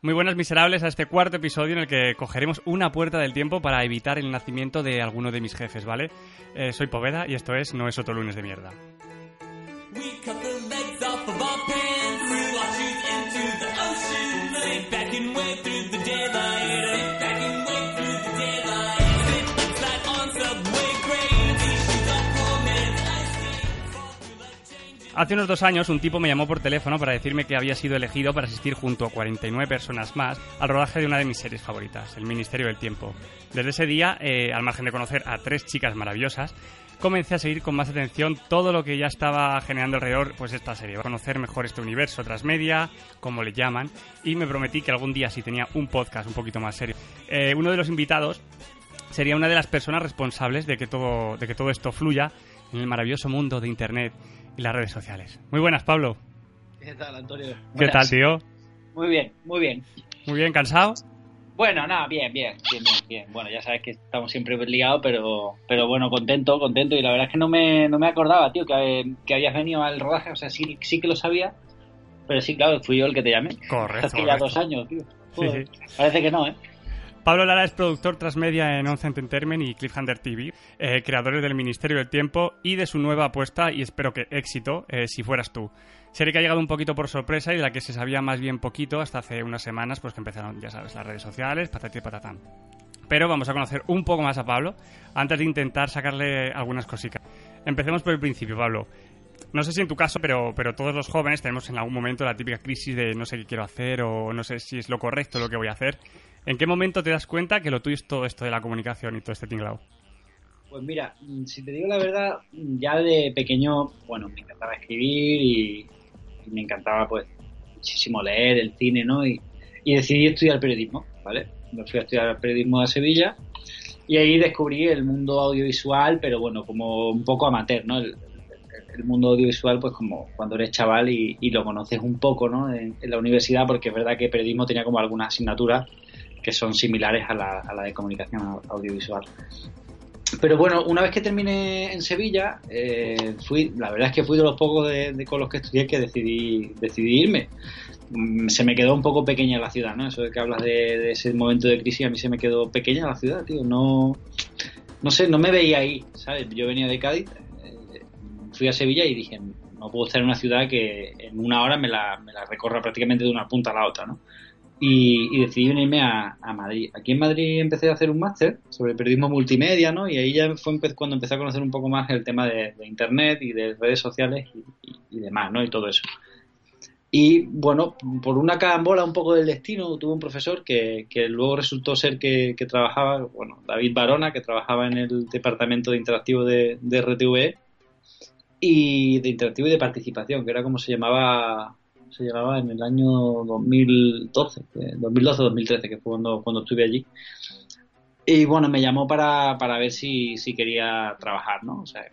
Muy buenas miserables a este cuarto episodio en el que cogeremos una puerta del tiempo para evitar el nacimiento de alguno de mis jefes, ¿vale? Eh, soy Poveda y esto es No es otro lunes de mierda. Hace unos dos años un tipo me llamó por teléfono para decirme que había sido elegido para asistir junto a 49 personas más al rodaje de una de mis series favoritas, El Ministerio del Tiempo. Desde ese día, eh, al margen de conocer a tres chicas maravillosas, comencé a seguir con más atención todo lo que ya estaba generando alrededor pues esta serie, conocer mejor este universo transmedia, como le llaman, y me prometí que algún día si tenía un podcast un poquito más serio. Eh, uno de los invitados sería una de las personas responsables de que todo, de que todo esto fluya en el maravilloso mundo de Internet y las redes sociales. Muy buenas, Pablo. ¿Qué tal, Antonio? ¿Qué tal, tío? Muy bien, muy bien. Muy bien, ¿cansado? Bueno, nada, bien, bien, bien, bien, bien. Bueno, ya sabes que estamos siempre ligados, pero, pero bueno, contento, contento. Y la verdad es que no me, no me acordaba, tío, que, que habías venido al rodaje. O sea, sí, sí que lo sabía, pero sí, claro, fui yo el que te llamé. Correcto. Hace ya dos años, tío. Joder, Parece que no, ¿eh? Pablo Lara es productor transmedia en Once Entertainment y Cliffhanger TV, eh, creadores del Ministerio del Tiempo y de su nueva apuesta, y espero que éxito, eh, si fueras tú. Serie que ha llegado un poquito por sorpresa y de la que se sabía más bien poquito hasta hace unas semanas, pues que empezaron, ya sabes, las redes sociales, patati y patatán. Pero vamos a conocer un poco más a Pablo antes de intentar sacarle algunas cositas. Empecemos por el principio, Pablo. No sé si en tu caso, pero, pero todos los jóvenes tenemos en algún momento la típica crisis de no sé qué quiero hacer o no sé si es lo correcto lo que voy a hacer. ¿En qué momento te das cuenta que lo tuyo todo esto de la comunicación y todo este tinglado? Pues mira, si te digo la verdad, ya de pequeño, bueno, me encantaba escribir y, me encantaba pues muchísimo leer, el cine, ¿no? Y, decidí estudiar periodismo, ¿vale? Me fui a estudiar periodismo a Sevilla y ahí descubrí el mundo audiovisual, pero bueno, como un poco amateur, ¿no? El, mundo audiovisual, pues como cuando eres chaval y, lo conoces un poco, ¿no? En, en, la universidad, porque es verdad que periodismo tenía como algunas asignaturas que son similares a la, a la de comunicación audiovisual. Pero bueno, una vez que terminé en Sevilla, eh, fui, la verdad es que fui de los pocos de, con los que estudié que decidí, decidí irme. Se me quedó un poco pequeña la ciudad, ¿no? Eso de que hablas de, de, ese momento de crisis, a mí se me quedó pequeña la ciudad, tío. No, no sé, no me veía ahí, ¿sabes? Yo venía de Cádiz, eh, fui a Sevilla y dije, no puedo estar en una ciudad que en una hora me la, me la recorra prácticamente de una punta a la otra, ¿no? Y, y, decidí venirme a, a, Madrid. Aquí en Madrid empecé a hacer un máster sobre periodismo multimedia, ¿no? Y ahí ya fue cuando empecé a conocer un poco más el tema de, Internet y de redes sociales y, y, y, demás, ¿no? Y todo eso. Y bueno, por una carambola un poco del destino, tuve un profesor que, que luego resultó ser que, que, trabajaba, bueno, David Barona, que trabajaba en el departamento de interactivo de, de RTV y de interactivo y de participación, que era como se llamaba se llamaba en el año 2012, 2012-2013, que fue cuando, cuando estuve allí. Y bueno, me llamó para, para ver si, si quería trabajar, ¿no? O sea,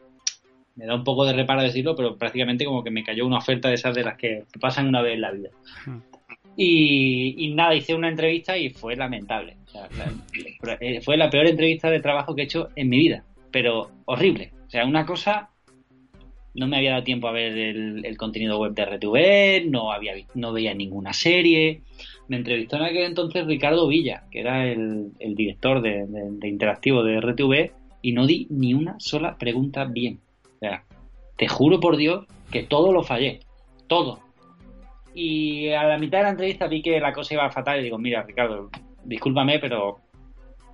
me da un poco de reparo decirlo, pero prácticamente como que me cayó una oferta de esas de las que pasan una vez en la vida. Y, y nada, hice una entrevista y fue lamentable. O sea, la, fue la peor entrevista de trabajo que he hecho en mi vida, pero horrible. O sea, una cosa no me había dado tiempo a ver el, contenido web de RTV, no, había, no veía ninguna serie. Me entrevistó en aquel entonces Ricardo Villa, que era el, el director de, de, de, interactivo de RTV, y no di ni una sola pregunta bien. O sea, te juro por Dios que todo lo fallé, todo. Y a la mitad de la entrevista vi que la cosa iba fatal y digo, mira Ricardo, discúlpame, pero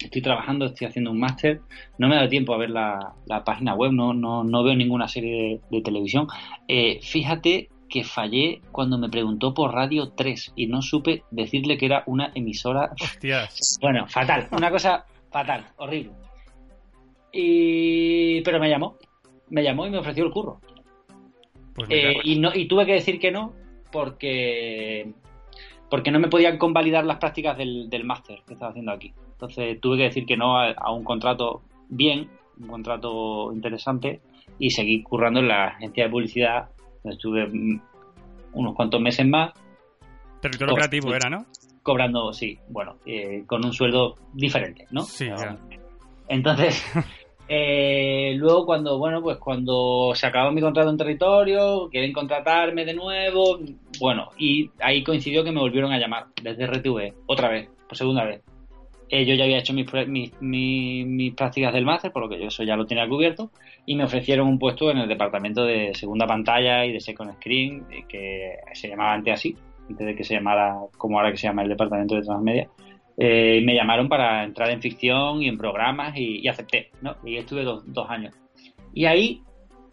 estoy trabajando, estoy haciendo un máster, no me da tiempo a ver la, la página web, no, no, no, veo ninguna serie de, de televisión. Eh, fíjate que fallé cuando me preguntó por Radio 3 y no supe decirle que era una emisora. Hostias. Bueno, fatal, una cosa fatal, horrible. Y... Pero me llamó, me llamó y me ofreció el curro. Pues eh, y, no, y tuve que decir que no porque porque no me podían convalidar las prácticas del, del máster que estaba haciendo aquí. Entonces tuve que decir que no a, un contrato bien, un contrato interesante, y seguí currando en la agencia de publicidad. Estuve mm, unos cuantos meses más. Territorio creativo era, ¿no? Cobrando, sí, bueno, eh, con un sueldo diferente, ¿no? Sí, Entonces, Eh, luego cuando, bueno, pues cuando se acabó mi contrato en territorio, quieren contratarme de nuevo, bueno, y ahí coincidió que me volvieron a llamar desde RTV, otra vez, por segunda vez. Eh, yo ya había hecho mis, prácticas del máster, por lo que yo eso ya lo tenía cubierto, y me ofrecieron un puesto en el departamento de segunda pantalla y de second screen, eh, que se llamaba antes así, antes de que se llamara como ahora que se llama el departamento de transmedia. Eh, me llamaron para entrar en ficción y en programas y, acepté, ¿no? Y estuve dos, años. Y ahí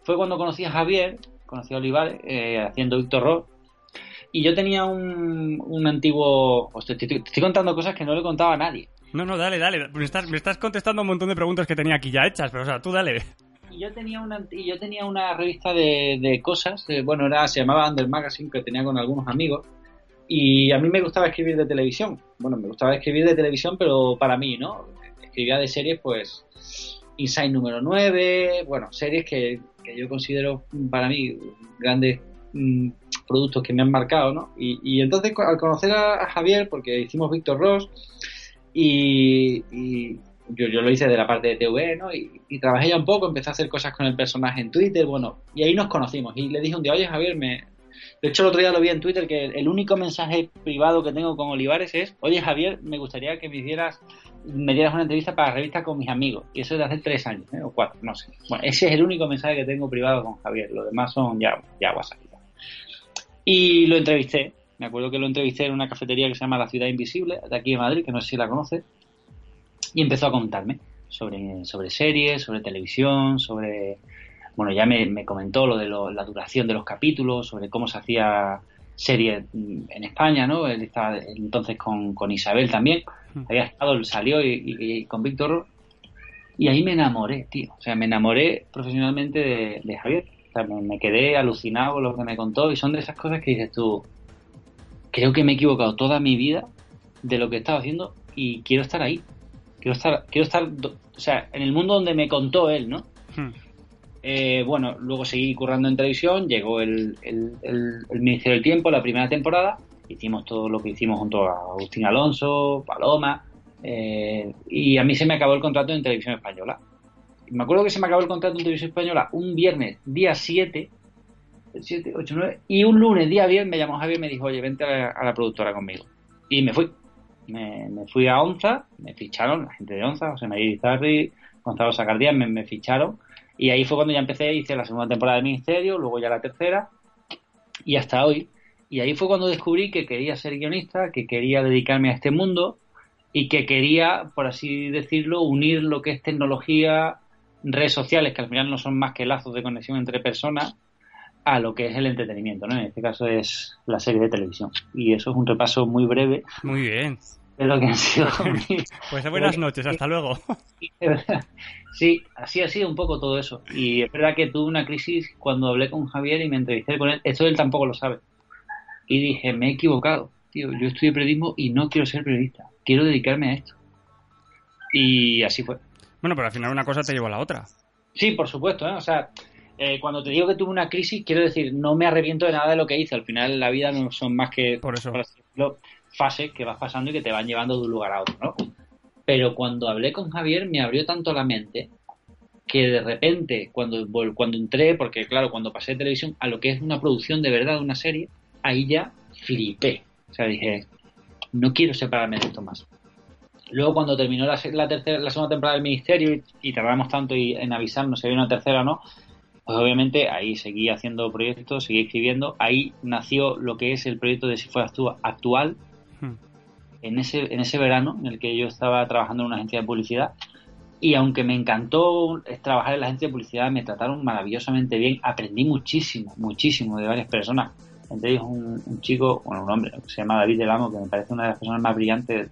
fue cuando conocí a Javier, conocí a Olivares, eh, haciendo Víctor Ross. Y yo tenía un, antiguo... te, estoy, contando cosas que no le contaba a nadie. No, no, dale, dale. Me estás, me estás contestando un montón de preguntas que tenía aquí ya hechas, pero o sea, tú dale. Y yo tenía una, yo tenía una revista de, de cosas, bueno, era, se llamaba Under Magazine, que tenía con algunos amigos, y a mí me gustaba escribir de televisión. Bueno, me gustaba escribir de televisión, pero para mí, ¿no? Escribía de series, pues, Inside número 9, bueno, series que, yo considero para mí grandes mm, productos que me han marcado, ¿no? Y, entonces al conocer a, Javier, porque hicimos Víctor Ross, y, yo, yo, lo hice de la parte de TV, ¿no? Y, trabajé ya un poco, empecé a hacer cosas con el personaje en Twitter, bueno, y ahí nos conocimos. Y le dije un día, oye Javier, me, de hecho, el otro día lo vi en Twitter que el único mensaje privado que tengo con Olivares es, oye Javier, me gustaría que me hicieras, me dieras una entrevista para la revista con mis amigos. Y eso es de hace tres años, ¿eh? o cuatro, no sé. Bueno, ese es el único mensaje que tengo privado con Javier. Los demás son ya, ya WhatsApp. Y lo entrevisté. Me acuerdo que lo entrevisté en una cafetería que se llama La Ciudad Invisible, de aquí de Madrid, que no sé si la conoces. Y empezó a contarme sobre, sobre series, sobre televisión, sobre bueno, ya me, comentó lo de la duración de los capítulos, sobre cómo se hacía serie en España, ¿no? Él estaba entonces con, Isabel también, hmm. había estado, salió y, con Víctor, y ahí me enamoré, tío, o sea, me enamoré profesionalmente de, Javier, o sea, me, quedé alucinado con lo que me contó y son de esas cosas que dices tú, creo que me he equivocado toda mi vida de lo que estaba haciendo y quiero estar ahí, quiero estar, quiero estar, o sea, en el mundo donde me contó él, ¿no? Hmm. Eh, bueno, luego seguí currando en televisión, llegó el, el, Ministerio del Tiempo, la primera temporada, hicimos todo lo que hicimos junto a Agustín Alonso, Paloma, eh, y a mí se me acabó el contrato en televisión española. Me acuerdo que se me acabó el contrato en televisión española un viernes, día 7, 7, 8, 9, y un lunes, día 10, me llamó Javier y me dijo, oye, vente a la, productora conmigo. Y me fui. Me, fui a Onza, me ficharon, la gente de Onza, José María Izarri, Gonzalo Sacardía, me, me ficharon y ahí fue cuando ya empecé, hice la segunda temporada de Ministerio, luego ya la tercera, y hasta hoy. Y ahí fue cuando descubrí que quería ser guionista, que quería dedicarme a este mundo y que quería, por así decirlo, unir lo que es tecnología, redes sociales, que al final no son más que lazos de conexión entre personas, a lo que es el entretenimiento, ¿no? En este caso es la serie de televisión. Y eso es un repaso muy breve. Muy bien. De lo que han sido. pues buenas noches, hasta luego. Sí, así ha sido un poco todo eso. Y es verdad que tuve una crisis cuando hablé con Javier y me entrevisté con él. Esto él tampoco lo sabe. Y dije, me he equivocado. Tío, yo estudié periodismo y no quiero ser periodista. Quiero dedicarme a esto. Y así fue. Bueno, pero al final una cosa te llevó a la otra. Sí, por supuesto. ¿eh? O sea, eh, cuando te digo que tuve una crisis, quiero decir, no me arrepiento de nada de lo que hice. Al final la vida no son más que por eso. fases que vas pasando y que te van llevando de un lugar a otro, ¿no? Pero cuando hablé con Javier me abrió tanto la mente que de repente, cuando, cuando entré, porque claro, cuando pasé de televisión a lo que es una producción de verdad, una serie, ahí ya flipé. O sea, dije, no quiero separarme de esto más. Luego cuando terminó la, tercera, la segunda temporada del Ministerio y, tardamos tanto en avisarnos si había una tercera o no, pues obviamente ahí seguí haciendo proyectos, seguí escribiendo. Ahí nació lo que es el proyecto de Si Fueras Tú actual, en ese, en ese verano en el que yo estaba trabajando en una agencia de publicidad. Y aunque me encantó trabajar en la agencia de publicidad, me trataron maravillosamente bien. Aprendí muchísimo, muchísimo de varias personas. Entre ellos un, chico, bueno, un hombre, que se llama David Delamo, que me parece una de las personas más brillantes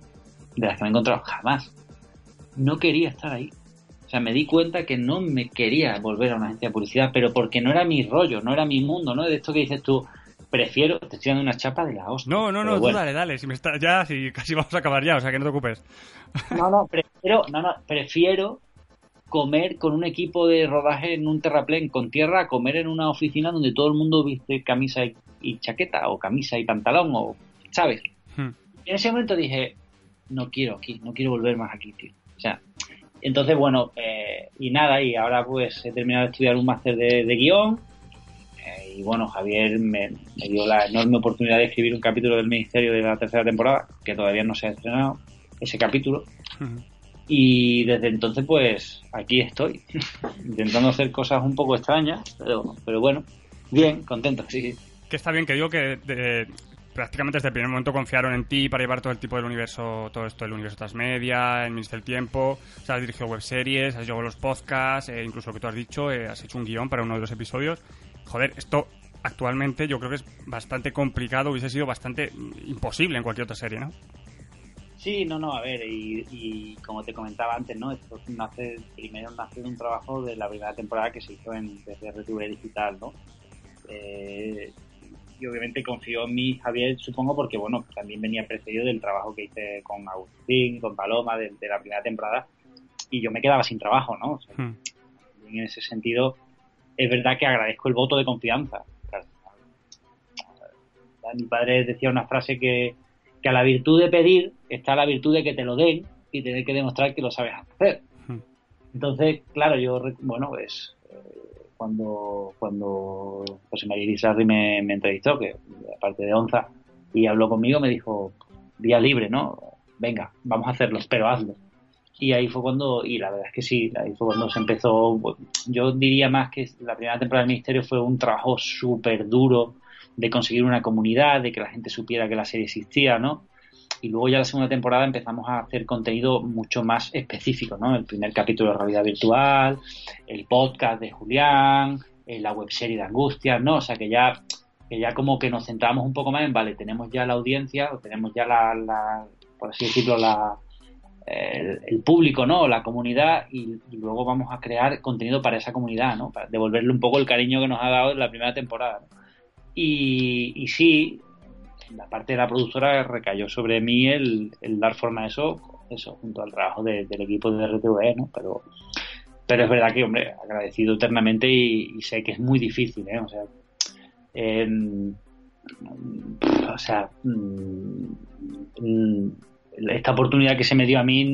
de las que me he encontrado jamás. No quería estar ahí. O sea, me di cuenta que no me quería volver a una agencia de publicidad, pero porque no era mi rollo, no era mi mundo, ¿no? De esto que dices tú, prefiero, te estoy dando una chapa de la hostia. No, no, no, tú dale, dale, si me está, ya, si casi vamos a acabar ya, o sea que no te ocupes. No, no, prefiero, no, no, prefiero comer con un equipo de rodaje en un terraplén con tierra a comer en una oficina donde todo el mundo viste camisa y, chaqueta o camisa y pantalón o, ¿sabes? Hmm. En ese momento dije, no quiero aquí, no quiero volver más aquí, tío. O sea, entonces, bueno, eh, y nada, y ahora pues he terminado de estudiar un máster de, guion. Eh, y bueno, Javier me, dio la enorme oportunidad de escribir un capítulo del Ministerio de la tercera temporada, que todavía no se ha estrenado, ese capítulo. Y desde entonces, pues aquí estoy, intentando hacer cosas un poco extrañas, pero, pero bueno, bien, contento, sí. Que está bien, que digo que prácticamente desde el primer momento confiaron en ti para llevar todo el tipo del universo, todo esto del universo transmedia, el Ministerio del Tiempo, o sea, has dirigido webseries, has llevado los podcasts, eh, incluso lo que tú has dicho, eh, has hecho un guion para uno de los episodios. Joder, esto actualmente yo creo que es bastante complicado, hubiese sido bastante imposible en cualquier otra serie, ¿no? Sí, no, no, a ver, y, como te comentaba antes, ¿no? Esto nace, primero nace de un trabajo de la primera temporada que se hizo en desde RTV Digital, ¿no? Eh, y obviamente confío en mí, Javier, supongo, porque bueno, también venía precedido del trabajo que hice con Agustín, con Paloma, de, la primera temporada, y yo me quedaba sin trabajo, ¿no? Hmm. En ese sentido, es verdad que agradezco el voto de confianza. Mi padre decía una frase que, que a la virtud de pedir está la virtud de que te lo den y tener que demostrar que lo sabes hacer. Hmm. Entonces, claro, yo, bueno, pues cuando, cuando José María Irizarri me, entrevistó, que aparte de Onza, y habló conmigo, me dijo, día libre, ¿no? Venga, vamos a hacerlo, pero hazlo. Y ahí fue cuando, y la verdad es que sí, ahí fue cuando se empezó, yo diría más que la primera temporada del Ministerio fue un trabajo súper duro de conseguir una comunidad, de que la gente supiera que la serie existía, ¿no? Y luego ya la segunda temporada empezamos a hacer contenido mucho más específico, ¿no? El primer capítulo de realidad virtual, el podcast de Julián, eh, la webserie de Angustia, ¿no? O sea que ya, que ya como que nos centramos un poco más en, vale, tenemos ya la audiencia, o tenemos ya la, por así decirlo, la, el, público, ¿no? La comunidad y, luego vamos a crear contenido para esa comunidad, ¿no? Para devolverle un poco el cariño que nos ha dado en la primera temporada. Y, y sí, la parte de la productora recayó sobre mí el, dar forma a eso, eso junto al trabajo del equipo de RTV, ¿no? Pero, pero es verdad que, hombre, agradecido eternamente y, sé que es muy difícil, ¿eh? O sea, em, o sea, mm, esta oportunidad que se me dio a mí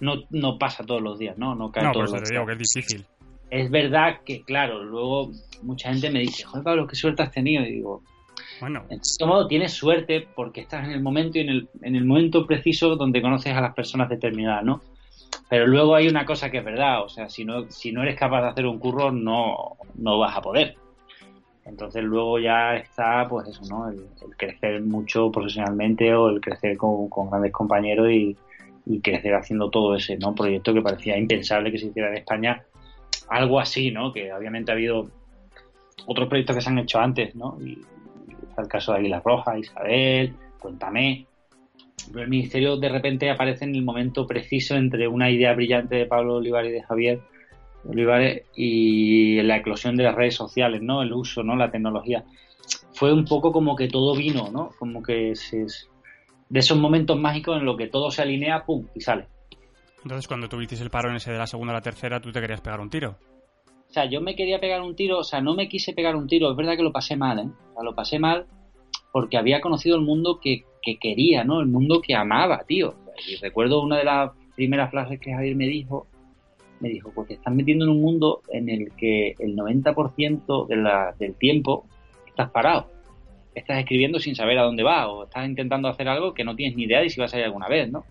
no, no, pasa todos los días, ¿no? No cae todos los días. que es difícil. Es verdad que, claro, luego mucha gente me dice, joder, Pablo, qué suerte has tenido. Y digo, bueno. En cierto modo tienes suerte porque estás en el momento y en el, en el momento preciso donde conoces a las personas determinadas, ¿no? Pero luego hay una cosa que es verdad, o sea, si no, si no eres capaz de hacer un curro, no, no vas a poder. Entonces luego ya está, pues eso, ¿no? El, crecer mucho profesionalmente o el crecer con, grandes compañeros y, y, crecer haciendo todo ese, ¿no? Proyecto que parecía impensable que se hiciera en España. Algo así, ¿no? Que obviamente ha habido otros proyectos que se han hecho antes, ¿no? El caso de Águila Roja, Isabel, Cuéntame. Pero el ministerio de repente aparece en el momento preciso entre una idea brillante de Pablo Olivares y de Javier Olivares y la eclosión de las redes sociales, ¿no? El uso, ¿no? La tecnología. Fue un poco como que todo vino, ¿no? Como que de esos momentos mágicos en los que todo se alinea, ¡pum! y sale. Entonces, cuando tuviste el paro en ese de la segunda a la tercera, ¿tú te querías pegar un tiro? O sea, yo me quería pegar un tiro, o sea, no me quise pegar un tiro, es verdad que lo pasé mal, ¿eh? O sea, lo pasé mal porque había conocido el mundo que, quería, ¿no? El mundo que amaba, tío. Y recuerdo una de las primeras frases que Javier me dijo, me dijo, pues te estás metiendo en un mundo en el que el 90% de del tiempo estás parado. Estás escribiendo sin saber a dónde va o estás intentando hacer algo que no tienes ni idea de si vas a ir alguna vez, ¿no?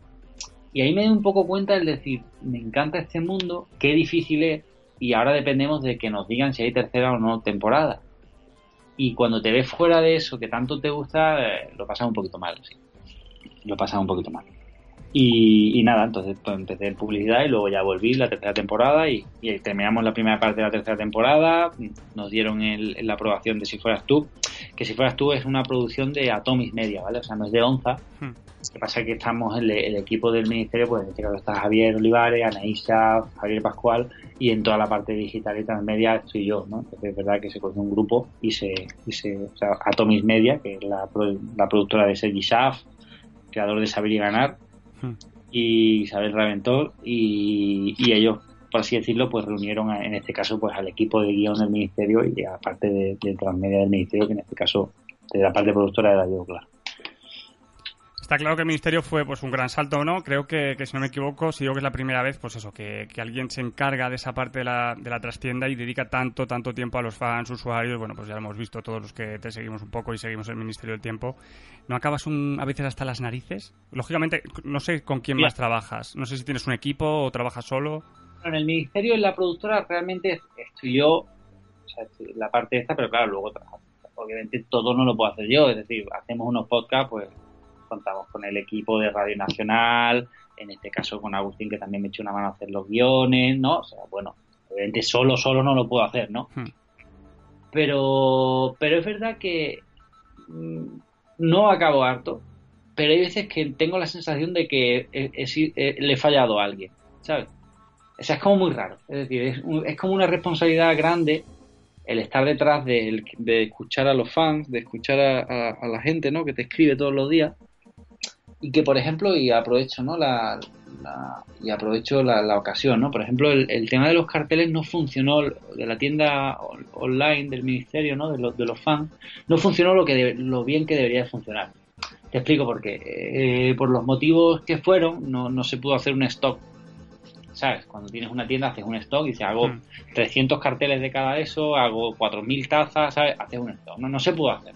Y ahí me doy un poco cuenta del decir, me encanta este mundo, qué difícil es, y ahora dependemos de que nos digan si hay tercera o no temporada. Y cuando te ves fuera de eso que tanto te gusta, eh, lo pasas un poquito mal. Lo pasas un poquito mal. Y, nada, entonces pues, empecé en publicidad y luego ya volví la tercera temporada y, terminamos la primera parte de la tercera temporada. Nos dieron la aprobación de Si Fueras Tú, que Si Fueras Tú es una producción de Atomis Media, ¿vale? O sea, no es de Onza. Que pasa es que estamos, el, el equipo del ministerio, pues en este caso está Javier Olivares, Anaísa, Javier Pascual, y en toda la parte digital y transmedia estoy yo, ¿no? Entonces es verdad que se cogió un grupo y se, y se o sea, Atomis Media, que es la, la productora de Sergi Schaff, creador de Saber y Ganar, hmm. y Isabel Raventor, y, y ellos por así decirlo, pues reunieron en este caso pues al equipo de guion del ministerio y a parte de, de transmedia del ministerio, que en este caso de la parte productora de Radio Claro. Está claro que el ministerio fue pues un gran salto, ¿no? Creo que, si no me equivoco, si digo que es la primera vez, pues eso, que, alguien se encarga de esa parte de la, de la trastienda y dedica tanto, tanto tiempo a los fans, usuarios, bueno, pues ya lo hemos visto todos los que te seguimos un poco y seguimos el Ministerio del Tiempo. ¿No acabas un, a veces hasta las narices? Lógicamente, no sé con quién más trabajas, no sé si tienes un equipo o trabajas solo. En el Ministerio, en la productora, realmente estoy yo, o sea, la parte esta, pero claro, luego obviamente todo no lo puedo hacer yo, es decir, hacemos unos podcasts, pues contamos con el equipo de Radio Nacional, en este caso con Agustín que también me echó una mano a hacer los guiones, ¿no? O sea, bueno, obviamente solo, solo no lo puedo hacer, ¿no? Hmm. Pero, pero es verdad que mm, no acabo harto, pero hay veces que tengo la sensación de que le he fallado a alguien, ¿sabes? O sea, es como muy raro. Es decir, es, es como una responsabilidad grande el estar detrás de, escuchar a los fans, de escuchar a, la gente, ¿no? Que te escribe todos los días y que por ejemplo y aprovecho no la, y aprovecho la, ocasión no por ejemplo el, tema de los carteles no funcionó de la tienda online del ministerio no de, los de los fans no funcionó lo que lo bien que debería funcionar te explico por qué eh, por los motivos que fueron no, no se pudo hacer un stock ¿sabes? Cuando tienes una tienda haces un stock y dices, hago 300 hmm. carteles de cada eso, hago 4.000 tazas, ¿sabes? Haces un stock. No, no se puede hacer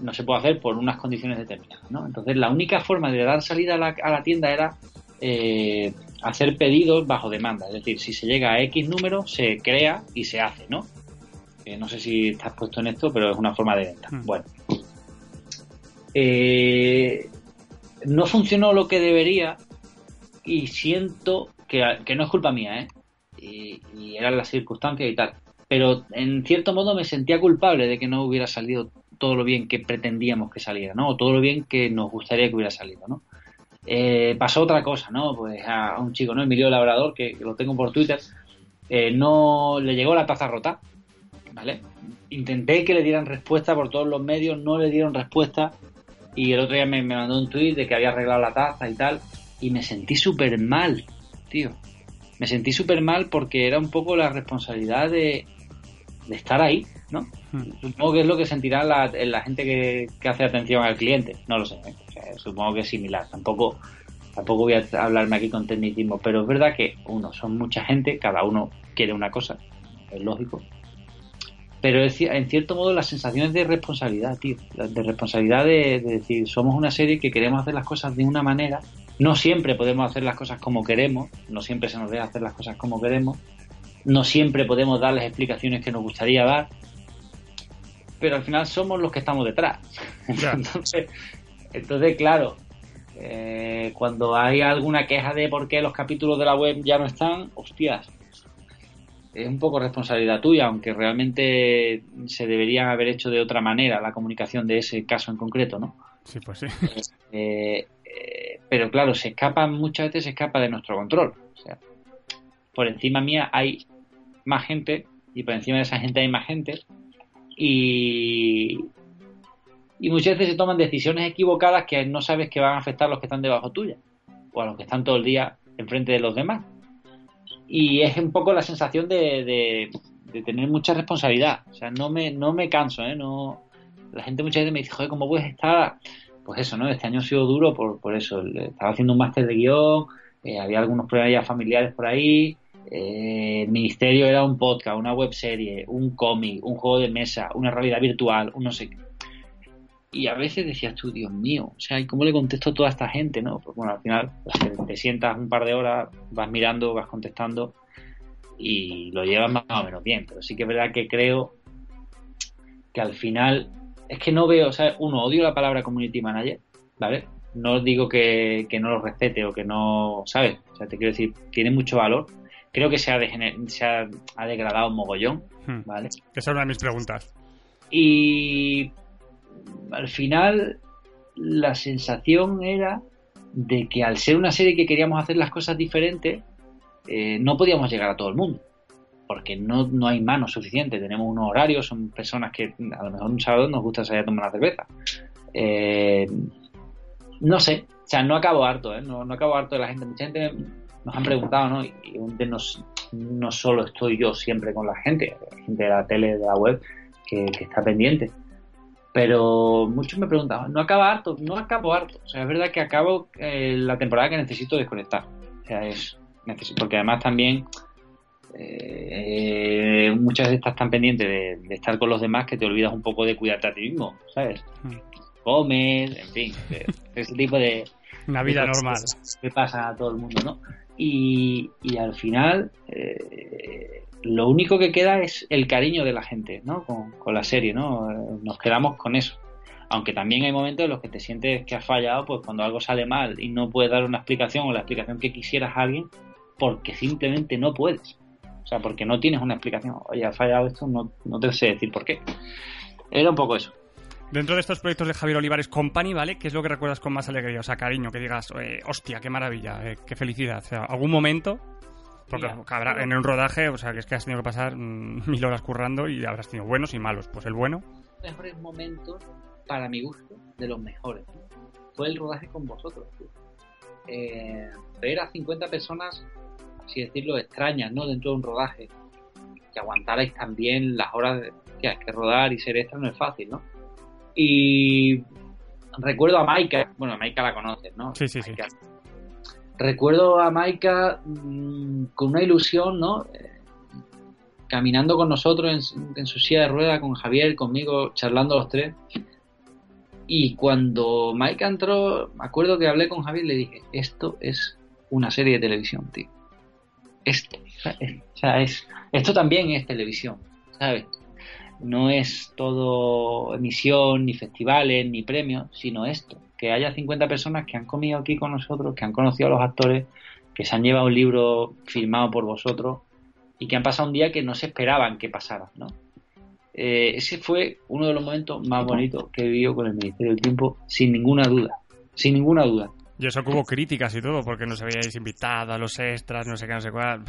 no se puede hacer por unas condiciones determinadas, ¿no? Entonces la única forma de dar salida a la, a la tienda era eh, hacer pedidos bajo demanda, es decir, si se llega a X número, se crea y se hace, ¿no? no sé si estás puesto en esto, pero es una forma de venta. Hmm. Bueno. Eh, no funcionó lo que debería y siento que, no es culpa mía, ¿eh? Y, y eran las circunstancias y tal. Pero en cierto modo me sentía culpable de que no hubiera salido todo lo bien que pretendíamos que saliera, ¿no? O todo lo bien que nos gustaría que hubiera salido, ¿no? Eh, pasó otra cosa, ¿no? Pues a, un chico, ¿no? Emilio Labrador, que, lo tengo por Twitter, eh, no le llegó la taza rota, ¿vale? Intenté que le dieran respuesta por todos los medios, no le dieron respuesta y el otro día me, mandó un tweet de que había arreglado la taza y tal y me sentí súper mal, tío. Me sentí súper mal porque era un poco la responsabilidad de, de estar ahí, ¿no? Hmm. Supongo que es lo que sentirá la, gente que, hace atención al cliente, no lo sé, ¿eh? supongo que es similar, tampoco tampoco voy a hablarme aquí con tecnicismo, pero es verdad que uno, son mucha gente, cada uno quiere una cosa, es lógico, pero en cierto modo las sensaciones de responsabilidad, tío, de responsabilidad de, de, decir, somos una serie que queremos hacer las cosas de una manera, no siempre podemos hacer las cosas como queremos, no siempre se nos deja hacer las cosas como queremos, no siempre podemos dar las explicaciones que nos gustaría dar, pero al final somos los que estamos detrás. entonces, entonces, claro, eh, cuando hay alguna queja de por qué los capítulos de la web ya no están, hostias, es un poco responsabilidad tuya, aunque realmente se debería haber hecho de otra manera la comunicación de ese caso en concreto, ¿no? Sí, pues sí. Eh, eh, pero claro, se escapa, muchas veces se escapa de nuestro control. O sea, por encima mía hay más gente y por encima de esa gente hay más gente y, y muchas veces se toman decisiones equivocadas que no sabes que van a afectar a los que están debajo tuya o a los que están todo el día enfrente de los demás. Y es un poco la sensación de, de, tener mucha responsabilidad. O sea, no me, no me canso, ¿eh? No, la gente muchas veces me dice, joder, ¿cómo puedes estar? Pues eso, ¿no? Este año ha sido duro por, por eso. Estaba haciendo un máster de guion, eh, había algunos problemas ya familiares por ahí, eh, el ministerio era un podcast, una web serie, un cómic, un juego de mesa, una realidad virtual, no sé qué. Y a veces decías tú, Dios mío, o sea, ¿y cómo le contesto a toda esta gente, no? Pues bueno, al final te, sientas un par de horas, vas mirando, vas contestando y lo llevas más o menos bien. Pero sí que es verdad que creo que al final es que no veo, o sea, uno, odio la palabra community manager, ¿vale? No digo que, que no lo respete o que no, ¿sabes? O sea, te quiero decir, tiene mucho valor, creo que se ha, se ha, degradado un mogollón, hmm. ¿vale? Esa es una de mis preguntas. Y al final la sensación era de que al ser una serie que queríamos hacer las cosas diferentes, eh, no podíamos llegar a todo el mundo. Porque no, no hay manos suficientes. Tenemos unos horarios, son personas que a lo mejor un sábado nos gusta salir a tomar una cerveza. Eh, no sé, o sea, no acabo harto, ¿eh? no, no acabo harto de la gente. Mucha gente nos han preguntado, ¿no? Y no, no solo estoy yo siempre con la gente, hay gente de la tele, de la web, que, está pendiente. Pero muchos me preguntaban, ¿no acaba harto? No acabo harto. O sea, es verdad que acabo eh, la temporada que necesito desconectar. O sea, es. porque además también. Eh, muchas veces estás tan pendiente de, estar con los demás que te olvidas un poco de cuidarte a ti mismo, ¿sabes? Hmm. Comes, en fin, ese tipo de. Una vida normal. Que pasa a todo el mundo, ¿no? Y, al final, eh, lo único que queda es el cariño de la gente, ¿no? Con, la serie, ¿no? Nos quedamos con eso. Aunque también hay momentos en los que te sientes que has fallado, pues cuando algo sale mal y no puedes dar una explicación o la explicación que quisieras a alguien, porque simplemente no puedes. O sea, porque no tienes una explicación. Oye, ha fallado esto, no, no te sé decir por qué. Era un poco eso. Dentro de estos proyectos de Javier Olivares Company, ¿vale? ¿Qué es lo que recuerdas con más alegría? O sea, cariño, que digas, hostia, qué maravilla, eh, qué felicidad. O sea, algún momento porque en un rodaje, o sea, que es que has tenido que pasar mm, mil horas currando y habrás tenido buenos y malos. Pues el bueno. Mejores momentos, para mi gusto, de los mejores, fue el rodaje con vosotros. Eh, ver a 50 personas, así decirlo, extrañas, ¿no? Dentro de un rodaje. Que aguantarais también las horas de, que, que rodar y ser extra no es fácil, ¿no? Y recuerdo a Maika, bueno, a Maika la conoces, ¿no? Sí, sí, sí recuerdo a Maika mm, con una ilusión, ¿no? Eh, caminando con nosotros en, su silla de rueda, con Javier, conmigo, charlando los tres. Y cuando Maika entró, me acuerdo que hablé con Javier y le dije, esto es una serie de televisión, tío. Esto, o sea, es, esto también es televisión, ¿sabes? No es todo emisión, ni festivales, ni premios, sino esto que haya 50 personas que han comido aquí con nosotros, que han conocido a los actores, que se han llevado un libro firmado por vosotros y que han pasado un día que no se esperaban que pasara, ¿no? Eh, ese fue uno de los momentos más bonitos que he vivido con el Ministerio del Tiempo, sin ninguna duda, sin ninguna duda. Y eso que hubo críticas y todo, porque nos habíais invitado a los extras, no sé qué, no sé cuál.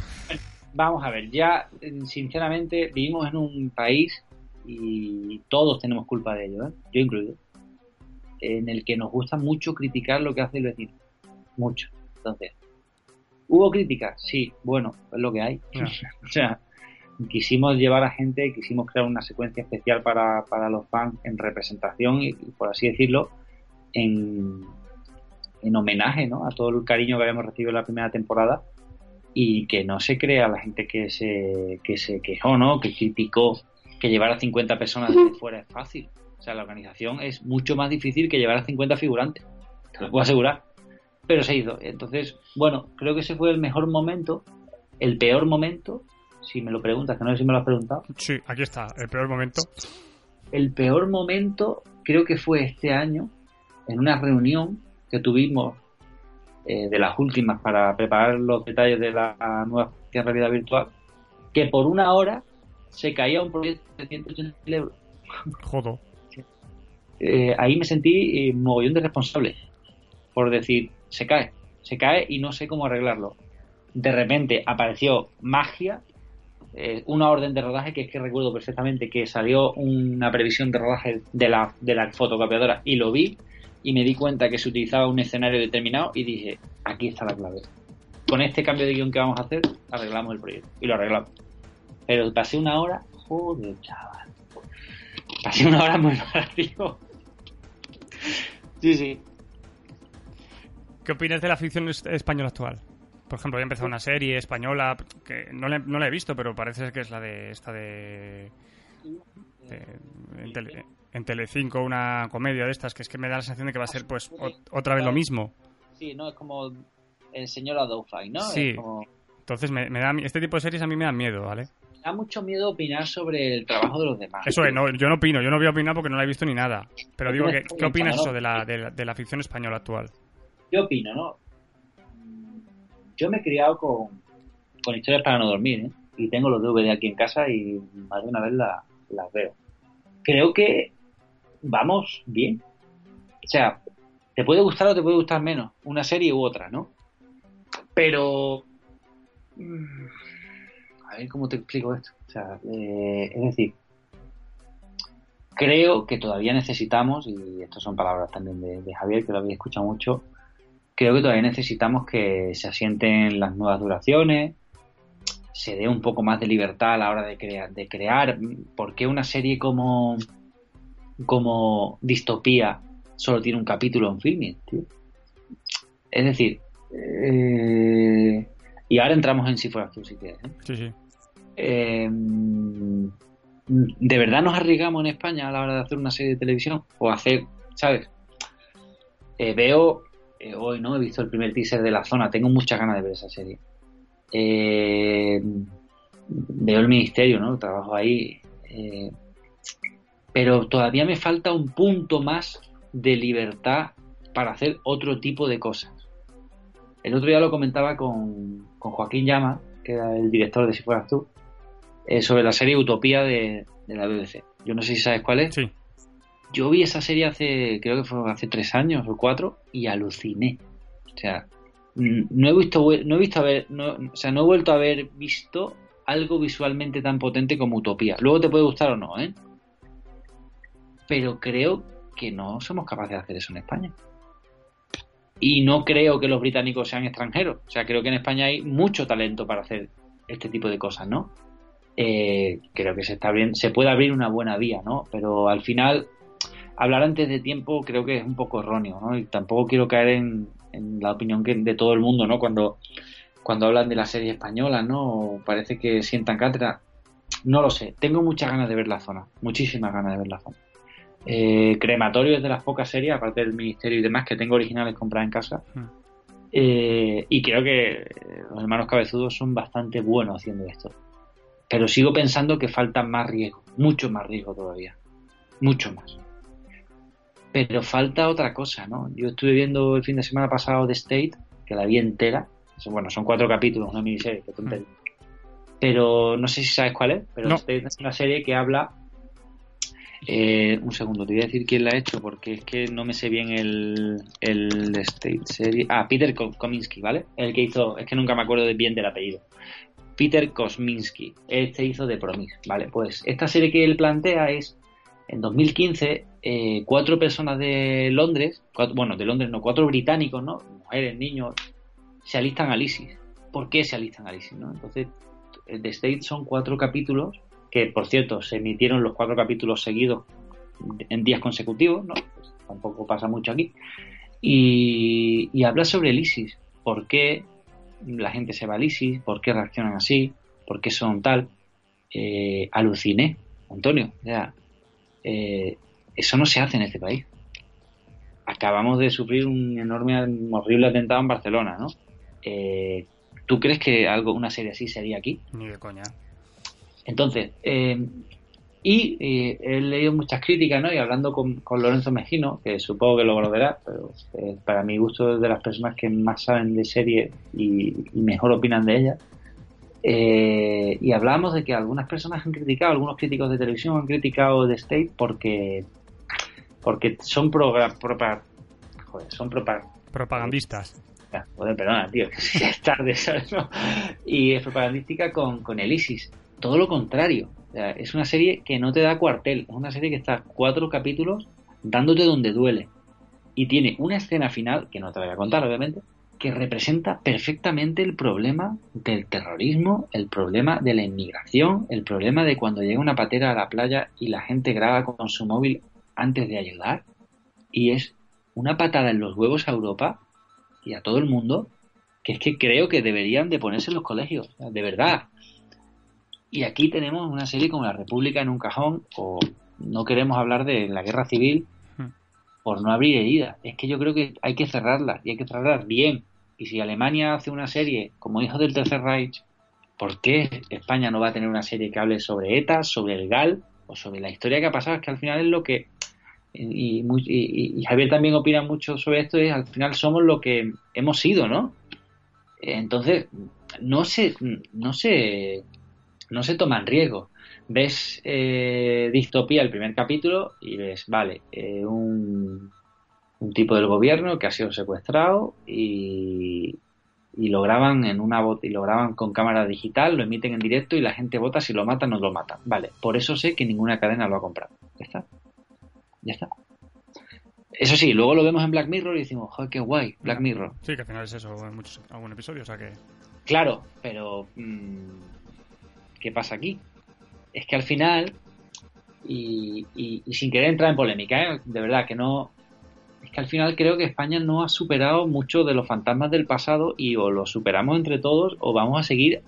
Vamos a ver, ya sinceramente vivimos en un país y todos tenemos culpa de ello, ¿eh? yo incluido en el que nos gusta mucho criticar lo que hace el vecino. Mucho. Entonces, ¿hubo críticas? Sí, bueno, es lo que hay. o sea, quisimos llevar a gente, quisimos crear una secuencia especial para, los fans en representación y, por así decirlo, en, en homenaje ¿no? a todo el cariño que habíamos recibido en la primera temporada y que no se crea la gente que se, que se quejó, ¿no? que criticó que llevar a 50 personas desde fuera es fácil. O sea, la organización es mucho más difícil que llevar a 50 figurantes, te lo puedo asegurar. Pero se hizo. Entonces, bueno, creo que ese fue el mejor momento. El peor momento, si me lo preguntas, que no sé si me lo has preguntado. Sí, aquí está, el peor momento. El peor momento creo que fue este año, en una reunión que tuvimos eh, de las últimas para preparar los detalles de la nueva realidad virtual, que por una hora se caía un proyecto de 180 euros. Jodo. Eh, ahí me sentí eh, mogollón de responsable. Por decir, se cae, se cae y no sé cómo arreglarlo. De repente apareció magia, eh, una orden de rodaje que es que recuerdo perfectamente que salió una previsión de rodaje de la, de la fotocopiadora y lo vi y me di cuenta que se utilizaba un escenario determinado y dije, aquí está la clave. Con este cambio de guion que vamos a hacer, arreglamos el proyecto. Y lo arreglamos. Pero pasé una hora, joder, chaval. Pasé una hora muy mala, tío. Sí, sí. ¿Qué opinas de la ficción española actual? Por ejemplo, he empezado una serie española que no, la he visto, pero parece que es la de esta de, en, tele, en, Telecinco, una comedia de estas, que es que me da la sensación de que va a ser pues otra vez lo mismo. Sí, no es como el señor Adolfay, ¿no? Sí. Entonces me, me da este tipo de series a mí me dan miedo, ¿vale? Da mucho miedo opinar sobre el trabajo de los demás. Eso es, no, yo no opino, yo no voy a opinar porque no la he visto ni nada. Pero digo, ¿qué, ¿qué opinas eso de la, de, la, ficción española actual? Yo opino, ¿no? Yo me he criado con, con historias para no dormir, ¿eh? Y tengo los DVD aquí en casa y más de una vez las veo. Creo que vamos bien. O sea, te puede gustar o te puede gustar menos, una serie u otra, ¿no? Pero... mm, A ver cómo te explico esto. O sea, eh, es decir, creo que todavía necesitamos, y estas son palabras también de, de Javier, que lo había escuchado mucho, creo que todavía necesitamos que se asienten las nuevas duraciones, se dé un poco más de libertad a la hora de crear. De crear. ¿Por qué una serie como, como Distopía solo tiene un capítulo en filming, tío? Es decir, eh, y ahora entramos en Si fueras tú, si quieres. ¿eh? Sí, sí. Eh, ¿De verdad nos arriesgamos en España a la hora de hacer una serie de televisión? O hacer, ¿sabes? Eh, veo, eh, hoy no he visto el primer teaser de la zona, tengo muchas ganas de ver esa serie. Eh, veo el ministerio, ¿no? Trabajo ahí. eh, pero todavía me falta un punto más de libertad para hacer otro tipo de cosas. El otro día lo comentaba con, con Joaquín Llama, que era el director de Si Fueras Tú, eh, sobre la serie Utopía de, de la BBC. Yo no sé si sabes cuál es. Sí. Yo vi esa serie hace, creo que fue hace tres años o cuatro, y aluciné. O sea, no he visto, no he visto a ver, no, o sea, no he vuelto a haber visto algo visualmente tan potente como Utopía. Luego te puede gustar o no, ¿eh? Pero creo que no somos capaces de hacer eso en España. Y no creo que los británicos sean extranjeros. O sea, creo que en España hay mucho talento para hacer este tipo de cosas, ¿no? Eh, creo que se está abriendo, se puede abrir una buena vía, ¿no? Pero al final, hablar antes de tiempo creo que es un poco erróneo, ¿no? Y tampoco quiero caer en, en la opinión que, de todo el mundo, ¿no? Cuando, cuando hablan de la serie española, ¿no? Parece que sientan cátedra. No lo sé. Tengo muchas ganas de ver la zona. Muchísimas ganas de ver la zona. Eh, Crematorio es de las pocas series, aparte del Ministerio y demás, que tengo originales compradas en casa. Mm. Eh, y creo que los hermanos cabezudos son bastante buenos haciendo esto. Pero sigo pensando que falta más riesgo, mucho más riesgo todavía. Mucho más. Pero falta otra cosa, ¿no? Yo estuve viendo el fin de semana pasado The State, que la vi entera. Bueno, son cuatro capítulos, una miniserie, que tontería. Pero no sé si sabes cuál es, pero No. The State es una serie que habla eh, un segundo, te voy a decir quién la ha hecho porque es que no me sé bien el, el State serie. Ah, Peter Ko- Kominsky, ¿vale? El que hizo, es que nunca me acuerdo bien del apellido. Peter Kosminski, este hizo de Promise, ¿vale? Pues esta serie que él plantea es, en 2015, eh, cuatro personas de Londres, cuatro- bueno, de Londres no, cuatro británicos, ¿no? Mujeres, niños, se alistan al ISIS. ¿Por qué se alistan al ISIS, no? Entonces, The State son cuatro capítulos que por cierto se emitieron los cuatro capítulos seguidos en días consecutivos, ¿no? Pues tampoco pasa mucho aquí. Y, y habla sobre el ISIS, por qué la gente se va al ISIS, por qué reaccionan así, por qué son tal. Eh, aluciné, Antonio, sea, eh, eso no se hace en este país. Acabamos de sufrir un enorme, un horrible atentado en Barcelona, ¿no? Eh, ¿Tú crees que algo, una serie así sería aquí? Ni de coña. Entonces, y eh, he leído muchas críticas, ¿no? Y hablando con, con Lorenzo Mejino, que supongo que lo conocerá, pero eh, para mi gusto es de las personas que más saben de serie y, y mejor opinan de ella. Eh, y hablábamos de que algunas personas han criticado, algunos críticos de televisión han criticado The State porque porque son joder, son propa- Propagandistas. Ah, Joder, perdona, tío, es tarde, ¿sabes? no? Y es propagandística con, con el ISIS. Todo lo contrario. Es una serie que no te da cuartel. Es una serie que está cuatro capítulos dándote donde duele. Y tiene una escena final, que no te voy a contar, obviamente, que representa perfectamente el problema del terrorismo, el problema de la inmigración, el problema de cuando llega una patera a la playa y la gente graba con su móvil antes de ayudar. Y es una patada en los huevos a Europa y a todo el mundo que es que creo que deberían de ponerse en los colegios, de verdad. Y aquí tenemos una serie como La República en un cajón o no queremos hablar de la guerra civil Hmm. por no abrir heridas. Es que yo creo que hay que cerrarlas y hay que cerrarlas bien. Y si Alemania hace una serie como Hijos del Tercer Reich, ¿por qué España no va a tener una serie que hable sobre ETA, sobre el GAL o sobre la historia que ha pasado? Es que al final es lo que y- y Javier también opina mucho sobre esto, es al final somos lo que hemos sido, ¿no? Entonces, no se, no se, no se toman riesgos. Ves eh, Distopía el primer capítulo y ves, vale, eh, un, un tipo del gobierno que ha sido secuestrado y, y lo graban en una y lo graban con cámara digital, lo emiten en directo y la gente vota si lo matan o no lo matan. Vale, por eso sé que ninguna cadena lo ha comprado. Ya está. Ya está. Eso sí, luego lo vemos en Black Mirror y decimos, joder, qué guay, Black Mirror. Sí, que al final es eso en muchos algún episodio, o sea que. Claro, pero mm, ¿qué pasa aquí? Es que al final, y, y, sin querer entrar en polémica, ¿eh? de verdad que no, es que al final creo que España no ha superado mucho de los fantasmas del pasado y o los superamos entre todos o vamos a seguir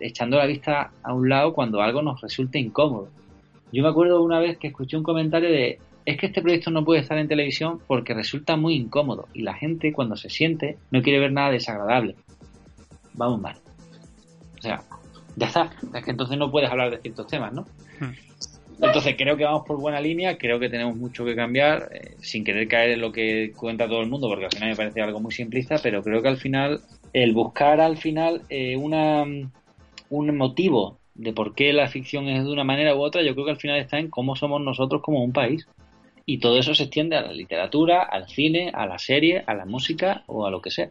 echando la vista a un lado cuando algo nos resulte incómodo. Yo me acuerdo una vez que escuché un comentario de es que este proyecto no puede estar en televisión porque resulta muy incómodo y la gente cuando se siente no quiere ver nada desagradable. Vamos mal. O sea, ya está. Es que entonces no puedes hablar de ciertos temas, ¿no? Hmm. Entonces creo que vamos por buena línea, creo que tenemos mucho que cambiar, eh, sin querer caer en lo que cuenta todo el mundo, porque al final me parece algo muy simplista, pero creo que al final, el buscar al final eh, una, un motivo de por qué la ficción es de una manera u otra, yo creo que al final está en cómo somos nosotros como un país. Y todo eso se extiende a la literatura, al cine, a la serie, a la música o a lo que sea.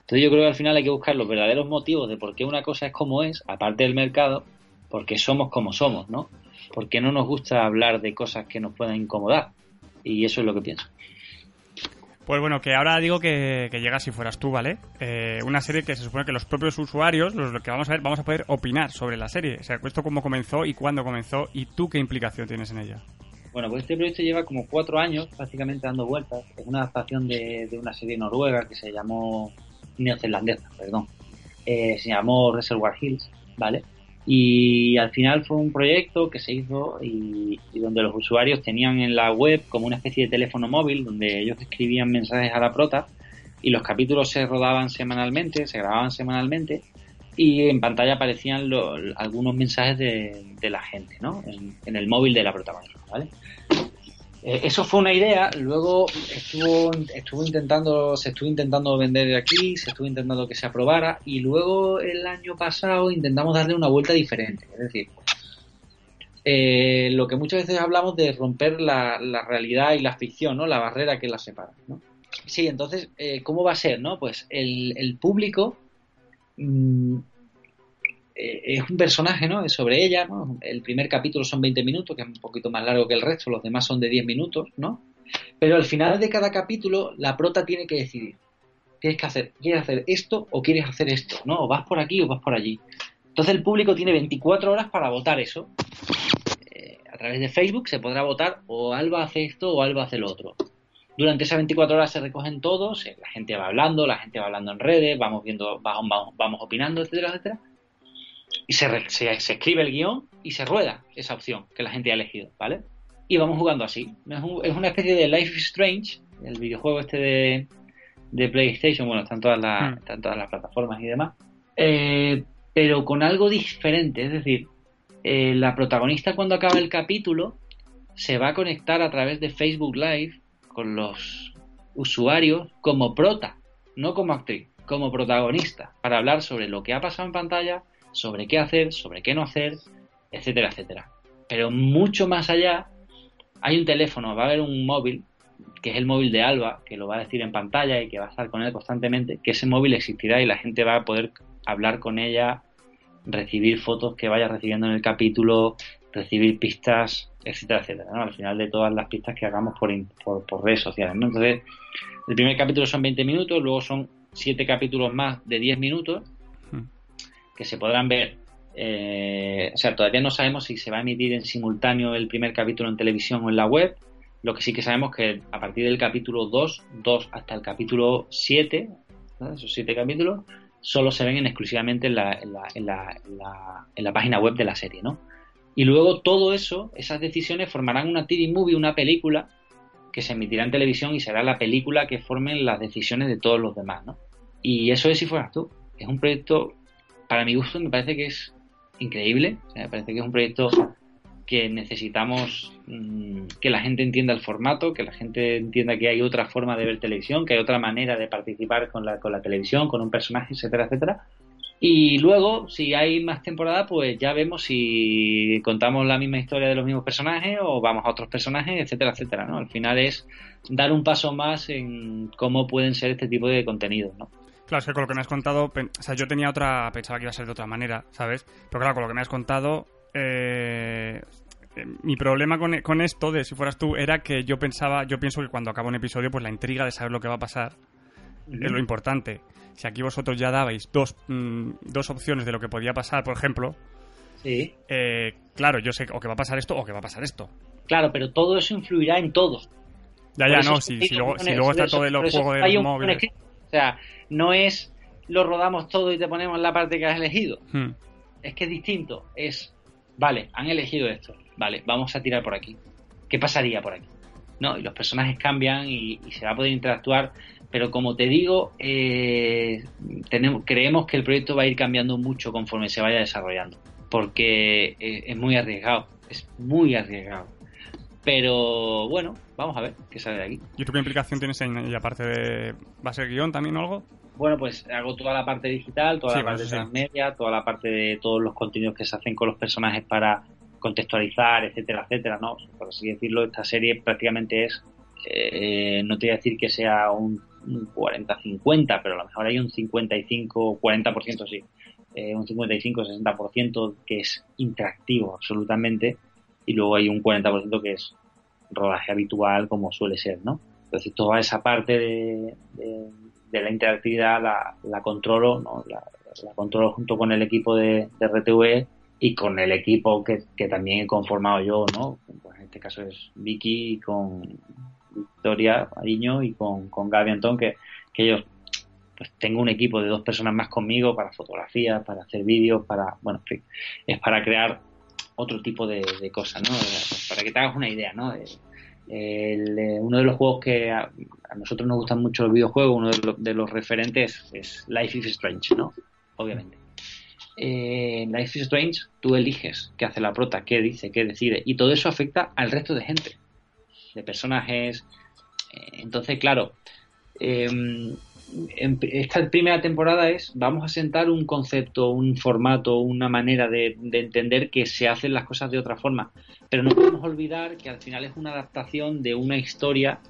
Entonces yo creo que al final hay que buscar los verdaderos motivos de por qué una cosa es como es, aparte del mercado, porque somos como somos, ¿no? porque no nos gusta hablar de cosas que nos puedan incomodar. Y eso es lo que pienso. Pues bueno, que ahora digo que, que llega si fueras tú, ¿vale? Eh, una serie que se supone que los propios usuarios, los que vamos a ver, vamos a poder opinar sobre la serie. O sea, esto cómo comenzó y cuándo comenzó y tú qué implicación tienes en ella. Bueno, pues este proyecto lleva como cuatro años prácticamente dando vueltas. Es una adaptación de, una serie noruega que se llamó neozelandesa, perdón. Eh, se llamó Reservoir Hills, ¿vale? Y al final fue un proyecto que se hizo y, donde los usuarios tenían en la web como una especie de teléfono móvil donde ellos escribían mensajes a la prota y los capítulos se rodaban semanalmente, se grababan semanalmente y en pantalla aparecían algunos mensajes de, la gente, ¿no? En, en, el móvil de la protagonista, ¿vale? Eh, eso fue una idea, luego estuvo, estuvo intentando, se estuvo intentando vender aquí, se estuvo intentando que se aprobara y luego el año pasado intentamos darle una vuelta diferente. Es decir, eh, lo que muchas veces hablamos de romper la, realidad y la ficción, ¿no? La barrera que la separa, ¿no? Sí, entonces, eh, ¿cómo va a ser, no? Pues el público mm, eh, es un personaje, ¿no? Es sobre ella, ¿no? El primer capítulo son 20 minutos, que es un poquito más largo que el resto, los demás son de 10 minutos, ¿no? Pero al final de cada capítulo, la prota tiene que decidir. Tienes que hacer, ¿quieres hacer esto o quieres hacer esto? ¿No? O vas por aquí o vas por allí. Entonces el público tiene 24 horas para votar eso. Eh, a través de Facebook se podrá votar o Alba hace esto o Alba hace lo otro. Durante esas 24 horas se recogen todos, eh, la gente va hablando, la gente va hablando en redes, vamos viendo, vamos, vamos, vamos opinando, etcétera, etcétera y se, se, escribe el guion y se rueda esa opción que la gente ha elegido, ¿vale? Y vamos jugando así. Es, una especie de Life is Strange, el videojuego este de, de PlayStation, bueno, están todas, las, hmm. todas las plataformas y demás, eh, pero con algo diferente, es decir, eh, la protagonista cuando acaba el capítulo se va a conectar a través de Facebook Live con los usuarios como prota, no como actriz, como protagonista, para hablar sobre lo que ha pasado en pantalla, sobre qué hacer, sobre qué no hacer, etcétera, etcétera. Pero mucho más allá, hay un teléfono, va a haber un móvil, que es el móvil de Alba, que lo va a decir en pantalla y que va a estar con él constantemente, que ese móvil existirá y la gente va a poder hablar con ella, recibir fotos que vaya recibiendo en el capítulo, recibir pistas, etcétera, etcétera, Al final de todas las pistas que hagamos por, por, redes sociales, ¿no? Entonces, el primer capítulo son 20 minutos, luego son 7 capítulos más de 10 minutos, que se podrán ver. Eh, o sea, todavía no sabemos si se va a emitir en simultáneo el primer capítulo en televisión o en la web. Lo que sí que sabemos que a partir del capítulo 2, 2 hasta el capítulo 7, esos 7 capítulos, solo se ven exclusivamente en la, en, la, en, la, en, la, página web de la serie, ¿no? Y luego todo eso, esas decisiones formarán una TV movie, una película que se emitirá en televisión y será la película que formen las decisiones de todos los demás, ¿no? Y eso es si fueras tú. Es un proyecto para mi gusto me parece que es increíble. me parece que es un proyecto que necesitamos mm, que la gente entienda el formato, que la gente entienda que hay otra forma de ver televisión, que hay otra manera de participar con la, con la televisión, con un personaje, etcétera, etcétera. Y luego, si hay más temporada, pues ya vemos si contamos la misma historia de los mismos personajes o vamos a otros personajes, etcétera, etcétera, ¿no? Al final es dar un paso más en cómo pueden ser este tipo de contenidos, ¿no? Claro, es que con lo que me has contado, o sea, yo tenía otra, pensaba que iba a ser de otra manera, ¿sabes? Pero claro, con lo que me has contado, eh, eh, mi problema con, con, esto, de si fueras tú, era que yo pensaba, yo pienso que cuando acaba un episodio, pues la intriga de saber lo que va a pasar es lo importante. Si aquí vosotros ya dabais dos, mm, dos opciones de lo que podía pasar, por ejemplo, sí. Eh, claro, yo sé o que va a pasar esto o que va a pasar esto. Claro, pero todo eso influirá en todo. Ya, ya, no, si, si, luego, si luego está todo el juego de los móviles. O sea, no es lo rodamos todo y te ponemos la parte que has elegido. Hmm. Es que es distinto. Es, vale, han elegido esto. Vale, vamos a tirar por aquí. ¿Qué pasaría por aquí? ¿No? Y los personajes cambian y, y se va a poder interactuar pero como te digo, eh, tenemos, creemos que el proyecto va a ir cambiando mucho conforme se vaya desarrollando, porque eh, es muy arriesgado, es muy arriesgado. Pero bueno, vamos a ver qué sale de aquí. ¿Y tú qué implicación tienes en ella? Aparte de. ¿Va a ser guion también o algo? Bueno, pues hago toda la parte digital, toda la parte de transmedia, toda la parte de todos los contenidos que se hacen con los personajes para contextualizar, etcétera, etcétera, ¿no? Por así decirlo, esta serie prácticamente es. Eh, no te voy a decir que sea un un 40-50, pero a lo mejor hay un 55-40%, sí, eh, un 55-60% que es interactivo absolutamente y luego hay un 40% que es rodaje habitual como suele ser, ¿no? Entonces toda esa parte de, la interactividad la, controlo, ¿no? La, controlo junto con el equipo de, de RTV y con el equipo que, que, también he conformado yo, ¿no? Pues en este caso es Vicky con, Victoria Mariño y con, con Gaby Antón, que, que ellos pues tengo un equipo de dos personas más conmigo para fotografía, para hacer vídeos, para, bueno, es para crear otro tipo de, cosas, ¿no? Para que te hagas una idea, ¿no? El, uno de los juegos que a, nosotros nos gustan mucho los videojuegos, uno de, los referentes es Life is Strange, ¿no? Obviamente. Eh, Life is Strange, tú eliges qué hace la prota, qué dice, qué decide, y todo eso afecta al resto de gente de personajes. Eh, entonces, claro, em, esta primera temporada es, vamos a sentar un concepto, un formato, una manera de, entender que se hacen las cosas de otra forma. Pero no podemos olvidar que al final es una adaptación de una historia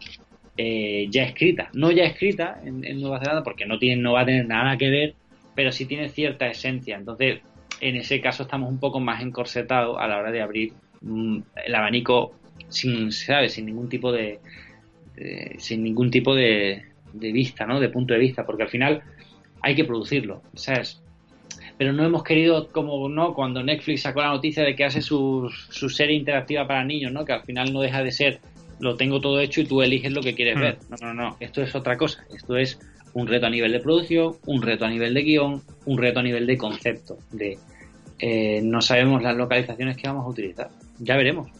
eh, ya escrita. No ya escrita en, Nueva Zelanda, porque no, tiene, no va a tener nada que ver, pero sí tiene cierta esencia. Entonces, en ese caso estamos un poco más encorsetados a la hora de abrir mm, el abanico sin, ¿sabes? Sin ningún tipo de, sin ningún tipo de, de, vista, ¿no? De punto de vista, porque al final hay que producirlo, ¿sabes? Pero no hemos querido, como no, cuando Netflix sacó la noticia de que hace su, su serie interactiva para niños, ¿no? Que al final no deja de ser, lo tengo todo hecho y tú eliges lo que quieres hmm. ver. No, no, no, esto es otra cosa, esto es un reto a nivel de producción, un reto a nivel de guion, un reto a nivel de concepto, de eh, no sabemos las localizaciones que vamos a utilizar ya veremos.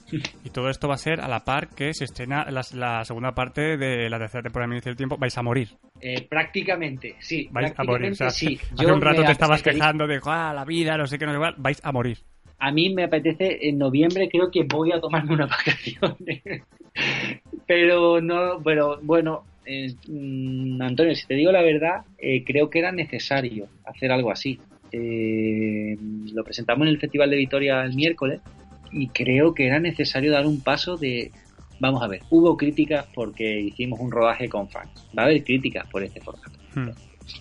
Y todo esto va a ser a la par que se estrena la, segunda parte de la tercera temporada de Inicio del Tiempo. ¿Vais a morir? Eh, prácticamente, sí. Vais a morir. sí. hace un rato te estabas quejando de ah, la vida, no sé qué, no sé cuál. Vais a morir. A mí me apetece, en noviembre creo que voy a tomarme una vacación. pero no, pero bueno, eh, mm, Antonio, si te digo la verdad, eh, creo que era necesario hacer algo así. lo presentamos en el Festival de Vitoria el miércoles y creo que era necesario dar un paso de, vamos a ver, hubo críticas porque hicimos un rodaje con fans, va a haber críticas por este formato. Hmm.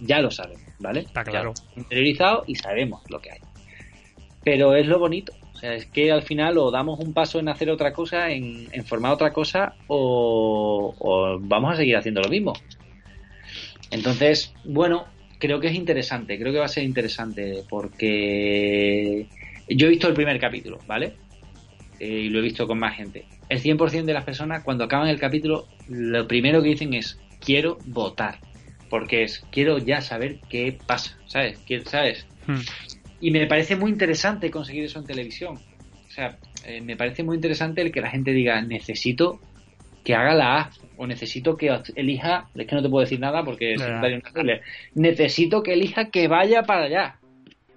Ya lo sabemos, ¿vale? Está claro. interiorizado y sabemos lo que hay. Pero es lo bonito, o sea, es que al final o damos un paso en hacer otra cosa, en, formar otra cosa, o, o vamos a seguir haciendo lo mismo. Entonces, bueno, creo que es interesante, creo que va a ser interesante porque yo he visto el primer capítulo, ¿vale? Eh, y lo he visto con más gente. El 100% de las personas cuando acaban el capítulo lo primero que dicen es quiero votar, porque es quiero ya saber qué pasa, ¿sabes? ¿Sabes? Hmm. Y me parece muy interesante conseguir eso en televisión. O sea, eh, me parece muy interesante el que la gente diga necesito que haga la A o necesito que elija, es que no te puedo decir nada porque es necesito que elija que vaya para allá.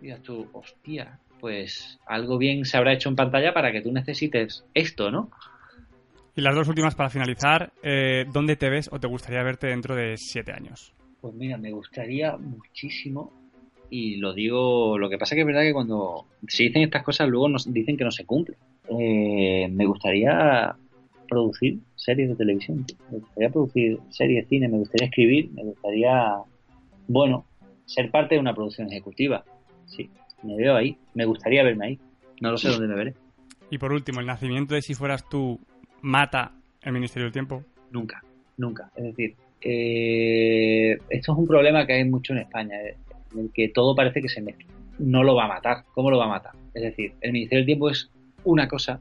Digas tú, hostia, pues algo bien se habrá hecho en pantalla para que tú necesites esto, ¿no? Y las dos últimas para finalizar, eh, ¿dónde te ves o te gustaría verte dentro de siete años? Pues mira, me gustaría muchísimo y lo digo, lo que pasa que es verdad que cuando se dicen estas cosas luego nos dicen que no se cumple. Eh, me gustaría producir series de televisión, me gustaría producir series de cine, me gustaría escribir, me gustaría, bueno, ser parte de una producción ejecutiva. Sí, me veo ahí, me gustaría verme ahí. No lo sé dónde me veré. Y por último, el nacimiento de si fueras tú mata el Ministerio del Tiempo. Nunca, nunca. Es decir, eh, esto es un problema que hay mucho en España, eh, en el que todo parece que se mezcla. No lo va a matar. ¿Cómo lo va a matar? Es decir, el Ministerio del Tiempo es una cosa.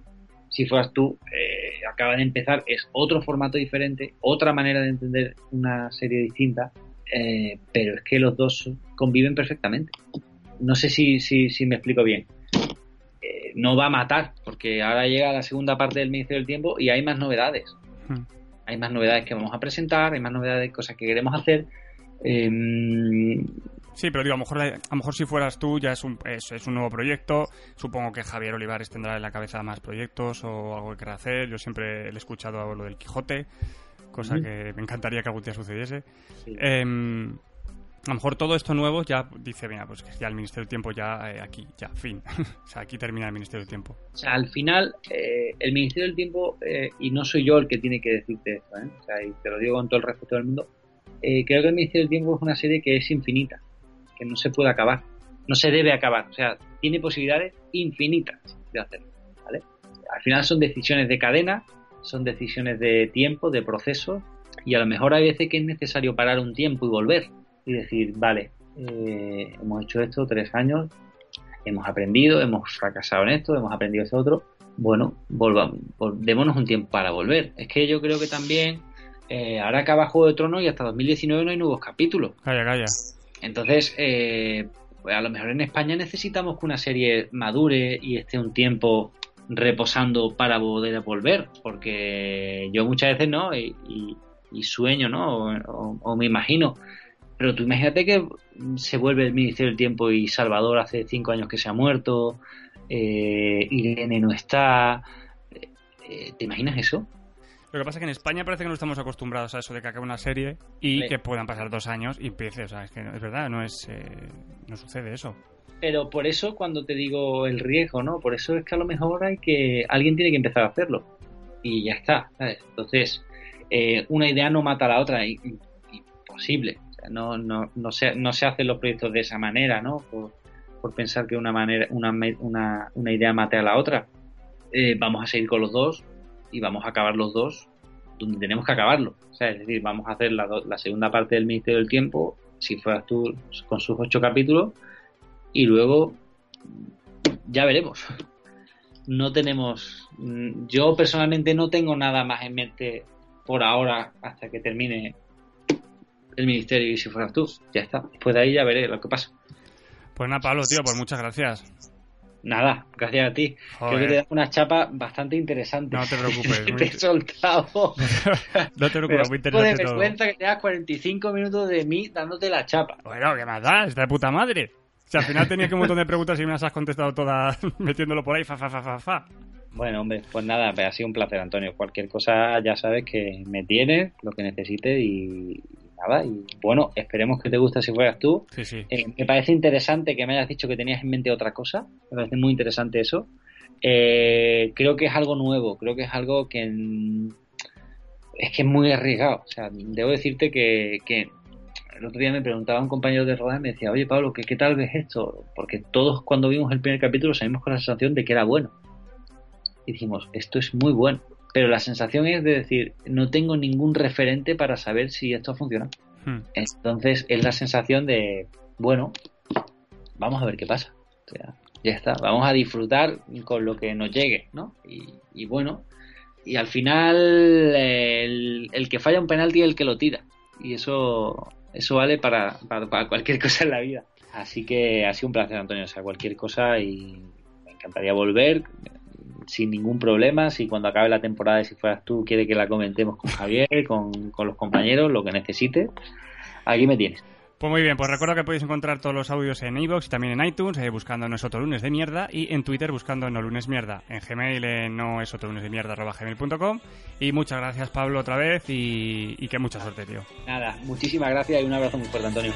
Si fueras tú, eh, acaba de empezar, es otro formato diferente, otra manera de entender una serie distinta, eh, pero es que los dos conviven perfectamente. No sé si, si, si me explico bien. Eh, no va a matar, porque ahora llega la segunda parte del Ministerio del Tiempo y hay más novedades. Hmm. Hay más novedades que vamos a presentar, hay más novedades, cosas que queremos hacer. Em, Sí, pero digo, a lo mejor, a lo mejor si fueras tú ya es un, es, es un nuevo proyecto. Supongo que Javier Olivares tendrá en la cabeza más proyectos o algo que quiera hacer. Yo siempre le he escuchado lo del Quijote, cosa que me encantaría que algún día sucediese. sí. Em, a lo mejor todo esto nuevo ya dice, mira, pues ya el Ministerio del Tiempo ya eh, aquí, ya, fin. o sea, aquí termina el Ministerio del Tiempo. O sea, al final, eh, el Ministerio del Tiempo, eh, y no soy yo el que tiene que decirte esto, ¿eh? o sea, y te lo digo con todo el respeto del mundo, eh, creo que el Ministerio del Tiempo es una serie que es infinita, que no se puede acabar, no se debe acabar, o sea, tiene posibilidades infinitas de hacerlo, ¿vale? Al final son decisiones de cadena, son decisiones de tiempo, de proceso, y a lo mejor hay veces que es necesario parar un tiempo y volver y decir, vale, eh, hemos hecho esto tres años, hemos aprendido, hemos fracasado en esto, hemos aprendido esto otro, bueno, volvamos, vol- démonos un tiempo para volver. Es que yo creo que también eh, ahora acaba Juego de Tronos y hasta 2019 no hay nuevos capítulos. Calla, calla. Entonces, eh, pues a lo mejor en España necesitamos que una serie madure y esté un tiempo reposando para poder volver, porque yo muchas veces no, y, y- y sueño, ¿no? O, o- o me imagino. Pero tú imagínate que se vuelve el Ministerio del Tiempo y Salvador hace cinco años que se ha muerto, eh, Irene no está. eh, ¿Te imaginas eso? Lo que pasa es que en España parece que no estamos acostumbrados a eso de que acabe una serie y Sí. que puedan pasar dos años y empiece. O sea, es que es verdad, no es eh, no sucede eso. Pero por eso cuando te digo el riesgo, ¿no? Por eso es que a lo mejor hay que alguien tiene que empezar a hacerlo y ya está. ¿sabes? Entonces eh, una idea no mata a la otra, imposible. No, no, no se no se hacen los proyectos de esa manera, ¿no? Por, por pensar que una manera una, una, una idea mate a la otra. Eh, vamos a seguir con los dos y vamos a acabar los dos donde tenemos que acabarlo. O sea, es decir, vamos a hacer la, la segunda parte del Ministerio del Tiempo, si fueras tú con sus ocho capítulos, y luego ya veremos. No tenemos, mm, yo personalmente no tengo nada más en mente por ahora hasta que termine el ministerio y si fueras tú, ya está. Después de ahí ya veré lo que pasa. Pues nada, Pablo, tío, pues muchas gracias. Nada, gracias a ti. Creo que te Joder. da una chapa bastante interesante. No te preocupes, te he soltado. no te preocupes, muy de interesante todo. vergüenza que te das 45 minutos de mí dándote la chapa. Bueno, ¿qué más da? Está de puta madre. O sea, al final tenía que un montón de preguntas y me las has contestado todas metiéndolo por ahí, fa, fa, fa, fa, fa. Bueno, hombre, pues nada, pues ha sido un placer, Antonio. Cualquier cosa ya sabes que me tienes, lo que necesites y Y bueno, esperemos que te guste si fueras tú. Sí, sí. Eh, me parece interesante que me hayas dicho que tenías en mente otra cosa. Me parece muy interesante eso. Eh, creo que es algo nuevo, creo que es algo que es que es muy arriesgado. O sea, debo decirte que, que el otro día me preguntaba un compañero de rodaje y me decía, oye Pablo, ¿qué, ¿qué tal ves esto? Porque todos cuando vimos el primer capítulo salimos con la sensación de que era bueno. Y dijimos, esto es muy bueno. Pero la sensación es de decir, no tengo ningún referente para saber si esto funciona. Hmm. Entonces es la sensación de, bueno, vamos a ver qué pasa. O sea, ya está, vamos a disfrutar con lo que nos llegue, ¿no? Y, y bueno, y al final el, el que falla un penalti es el que lo tira. Y eso, eso vale para, para, para cualquier cosa en la vida. Así que ha sido un placer, Antonio. O sea, cualquier cosa y me encantaría volver sin ningún problema. Si cuando acabe la temporada, y si fueras tú, quiere que la comentemos con Javier, con, con los compañeros, lo que necesites, aquí me tienes. Pues muy bien, pues recuerdo que podéis encontrar todos los audios en iVoox y también en iTunes, eh, buscando No es otro lunes de mierda, y en Twitter buscando No lunes mierda, en Gmail no es otro lunes de mierda arroba gmail.com. Y muchas gracias Pablo otra vez y, y que mucha suerte, tío. Nada, muchísimas gracias y un abrazo muy fuerte, Antonio.